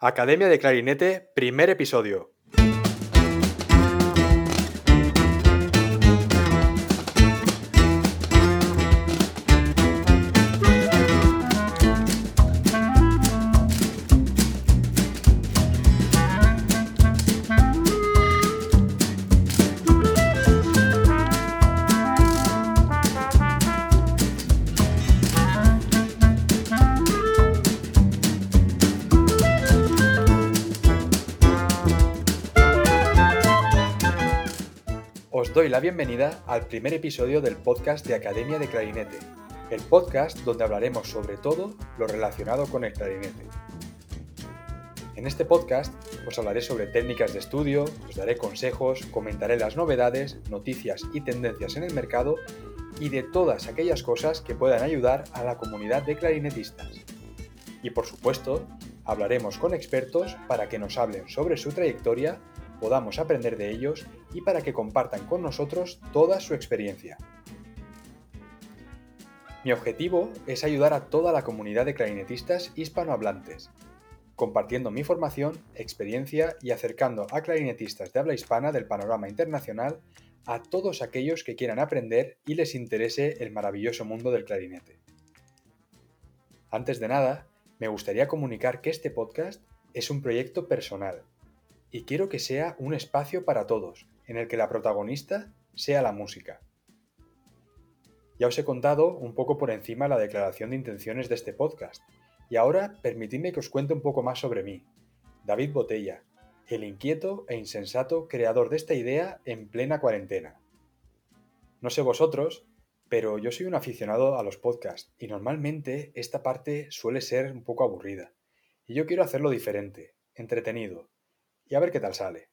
Academia de Clarinete, primer episodio. Doy la bienvenida al primer episodio del podcast de Academia de Clarinete, el podcast donde hablaremos sobre todo lo relacionado con el clarinete. En este podcast os hablaré sobre técnicas de estudio, os daré consejos, comentaré las novedades, noticias y tendencias en el mercado y de todas aquellas cosas que puedan ayudar a la comunidad de clarinetistas. Y por supuesto, hablaremos con expertos para que nos hablen sobre su trayectoria podamos aprender de ellos y para que compartan con nosotros toda su experiencia. Mi objetivo es ayudar a toda la comunidad de clarinetistas hispanohablantes, compartiendo mi formación, experiencia y acercando a clarinetistas de habla hispana del panorama internacional a todos aquellos que quieran aprender y les interese el maravilloso mundo del clarinete. Antes de nada, me gustaría comunicar que este podcast es un proyecto personal y quiero que sea un espacio para todos, en el que la protagonista sea la música. Ya os he contado un poco por encima la declaración de intenciones de este podcast, y ahora permitidme que os cuente un poco más sobre mí, David Botella, el inquieto e insensato creador de esta idea en plena cuarentena. No sé vosotros, pero yo soy un aficionado a los podcasts y normalmente esta parte suele ser un poco aburrida. Y yo quiero hacerlo diferente, entretenido, y a ver qué tal sale.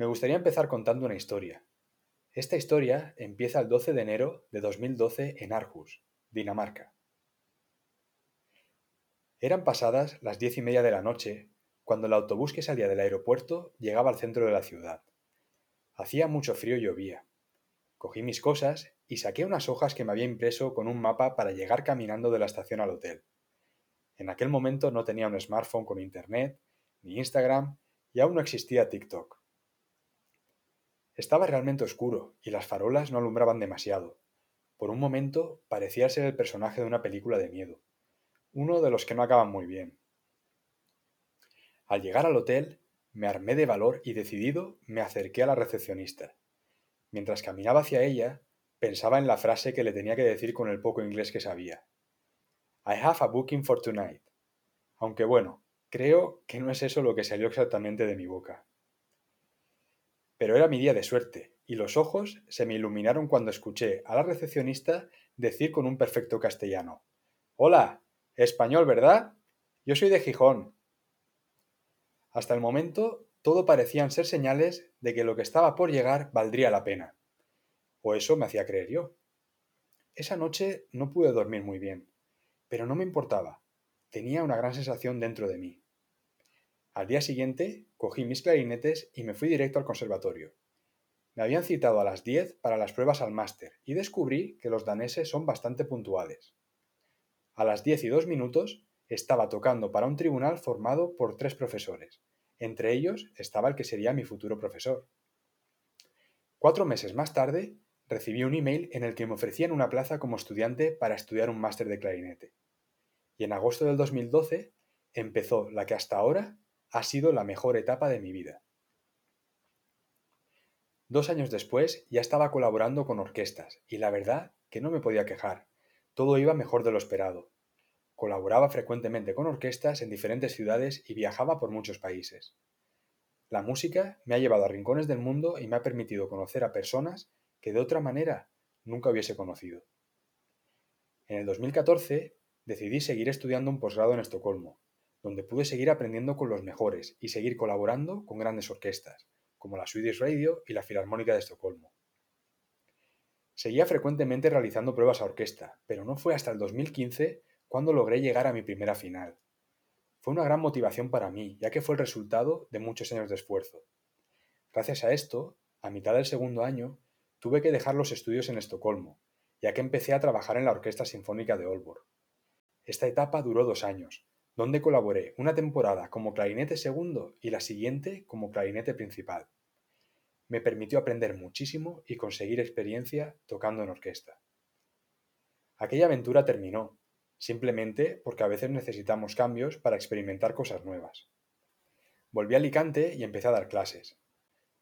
Me gustaría empezar contando una historia. Esta historia empieza el 12 de enero de 2012 en Aarhus, Dinamarca. Eran pasadas las diez y media de la noche cuando el autobús que salía del aeropuerto llegaba al centro de la ciudad. Hacía mucho frío y llovía. Cogí mis cosas y saqué unas hojas que me había impreso con un mapa para llegar caminando de la estación al hotel. En aquel momento no tenía un smartphone con internet ni Instagram y aún no existía TikTok. Estaba realmente oscuro y las farolas no alumbraban demasiado. Por un momento parecía ser el personaje de una película de miedo, uno de los que no acaban muy bien. Al llegar al hotel, me armé de valor y decidido me acerqué a la recepcionista. Mientras caminaba hacia ella, pensaba en la frase que le tenía que decir con el poco inglés que sabía. I have a booking for tonight. Aunque bueno, Creo que no es eso lo que salió exactamente de mi boca. Pero era mi día de suerte, y los ojos se me iluminaron cuando escuché a la recepcionista decir con un perfecto castellano Hola, español, ¿verdad? Yo soy de Gijón. Hasta el momento todo parecían ser señales de que lo que estaba por llegar valdría la pena. O eso me hacía creer yo. Esa noche no pude dormir muy bien, pero no me importaba. Tenía una gran sensación dentro de mí. Al día siguiente, cogí mis clarinetes y me fui directo al conservatorio. Me habían citado a las 10 para las pruebas al máster y descubrí que los daneses son bastante puntuales. A las 10 y 2 minutos estaba tocando para un tribunal formado por tres profesores. Entre ellos estaba el que sería mi futuro profesor. Cuatro meses más tarde, recibí un email en el que me ofrecían una plaza como estudiante para estudiar un máster de clarinete. Y en agosto del 2012 empezó la que hasta ahora ha sido la mejor etapa de mi vida. Dos años después ya estaba colaborando con orquestas y la verdad que no me podía quejar. Todo iba mejor de lo esperado. Colaboraba frecuentemente con orquestas en diferentes ciudades y viajaba por muchos países. La música me ha llevado a rincones del mundo y me ha permitido conocer a personas que de otra manera nunca hubiese conocido. En el 2014 decidí seguir estudiando un posgrado en Estocolmo, donde pude seguir aprendiendo con los mejores y seguir colaborando con grandes orquestas, como la Swedish Radio y la Filarmónica de Estocolmo. Seguía frecuentemente realizando pruebas a orquesta, pero no fue hasta el 2015 cuando logré llegar a mi primera final. Fue una gran motivación para mí, ya que fue el resultado de muchos años de esfuerzo. Gracias a esto, a mitad del segundo año, tuve que dejar los estudios en Estocolmo, ya que empecé a trabajar en la Orquesta Sinfónica de Olborg. Esta etapa duró dos años, donde colaboré una temporada como clarinete segundo y la siguiente como clarinete principal. Me permitió aprender muchísimo y conseguir experiencia tocando en orquesta. Aquella aventura terminó, simplemente porque a veces necesitamos cambios para experimentar cosas nuevas. Volví a Alicante y empecé a dar clases.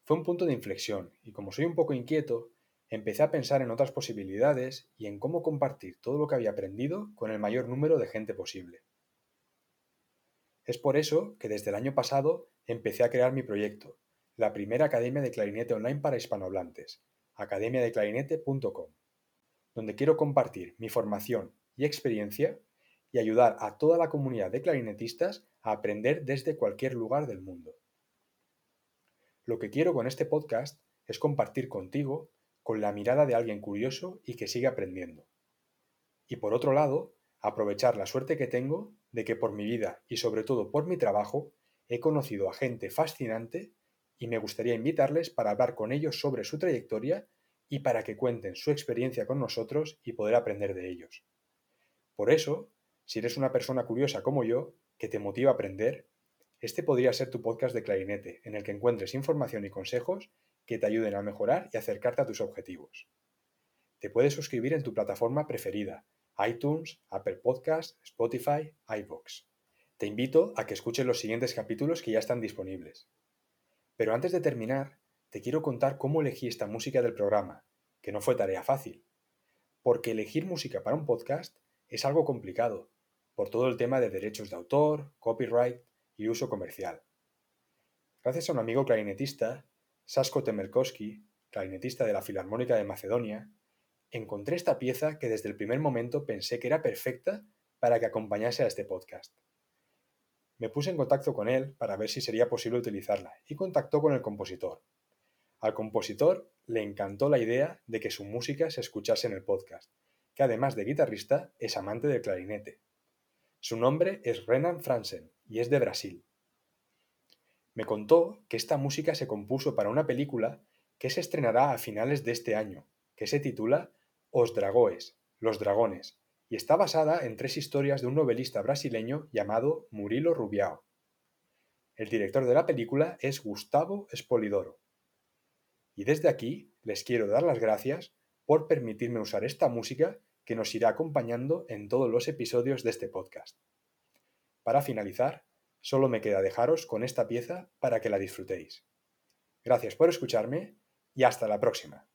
Fue un punto de inflexión y como soy un poco inquieto, empecé a pensar en otras posibilidades y en cómo compartir todo lo que había aprendido con el mayor número de gente posible. Es por eso que desde el año pasado empecé a crear mi proyecto, la primera academia de clarinete online para hispanohablantes, academiadeclarinete.com, donde quiero compartir mi formación y experiencia y ayudar a toda la comunidad de clarinetistas a aprender desde cualquier lugar del mundo. Lo que quiero con este podcast es compartir contigo con la mirada de alguien curioso y que sigue aprendiendo. Y por otro lado, aprovechar la suerte que tengo de que por mi vida y sobre todo por mi trabajo he conocido a gente fascinante y me gustaría invitarles para hablar con ellos sobre su trayectoria y para que cuenten su experiencia con nosotros y poder aprender de ellos. Por eso, si eres una persona curiosa como yo, que te motiva a aprender, este podría ser tu podcast de clarinete, en el que encuentres información y consejos que te ayuden a mejorar y acercarte a tus objetivos. Te puedes suscribir en tu plataforma preferida, iTunes, Apple Podcasts, Spotify, iVoox. Te invito a que escuches los siguientes capítulos que ya están disponibles. Pero antes de terminar, te quiero contar cómo elegí esta música del programa, que no fue tarea fácil. Porque elegir música para un podcast es algo complicado, por todo el tema de derechos de autor, copyright y uso comercial. Gracias a un amigo clarinetista, Sasko Temerkowski, clarinetista de la Filarmónica de Macedonia, encontré esta pieza que desde el primer momento pensé que era perfecta para que acompañase a este podcast. Me puse en contacto con él para ver si sería posible utilizarla y contactó con el compositor. Al compositor le encantó la idea de que su música se escuchase en el podcast, que además de guitarrista es amante del clarinete. Su nombre es Renan Fransen y es de Brasil. Me contó que esta música se compuso para una película que se estrenará a finales de este año, que se titula os Dragoes, Los Dragones, y está basada en tres historias de un novelista brasileño llamado Murilo Rubiao. El director de la película es Gustavo Espolidoro. Y desde aquí les quiero dar las gracias por permitirme usar esta música que nos irá acompañando en todos los episodios de este podcast. Para finalizar, solo me queda dejaros con esta pieza para que la disfrutéis. Gracias por escucharme y hasta la próxima.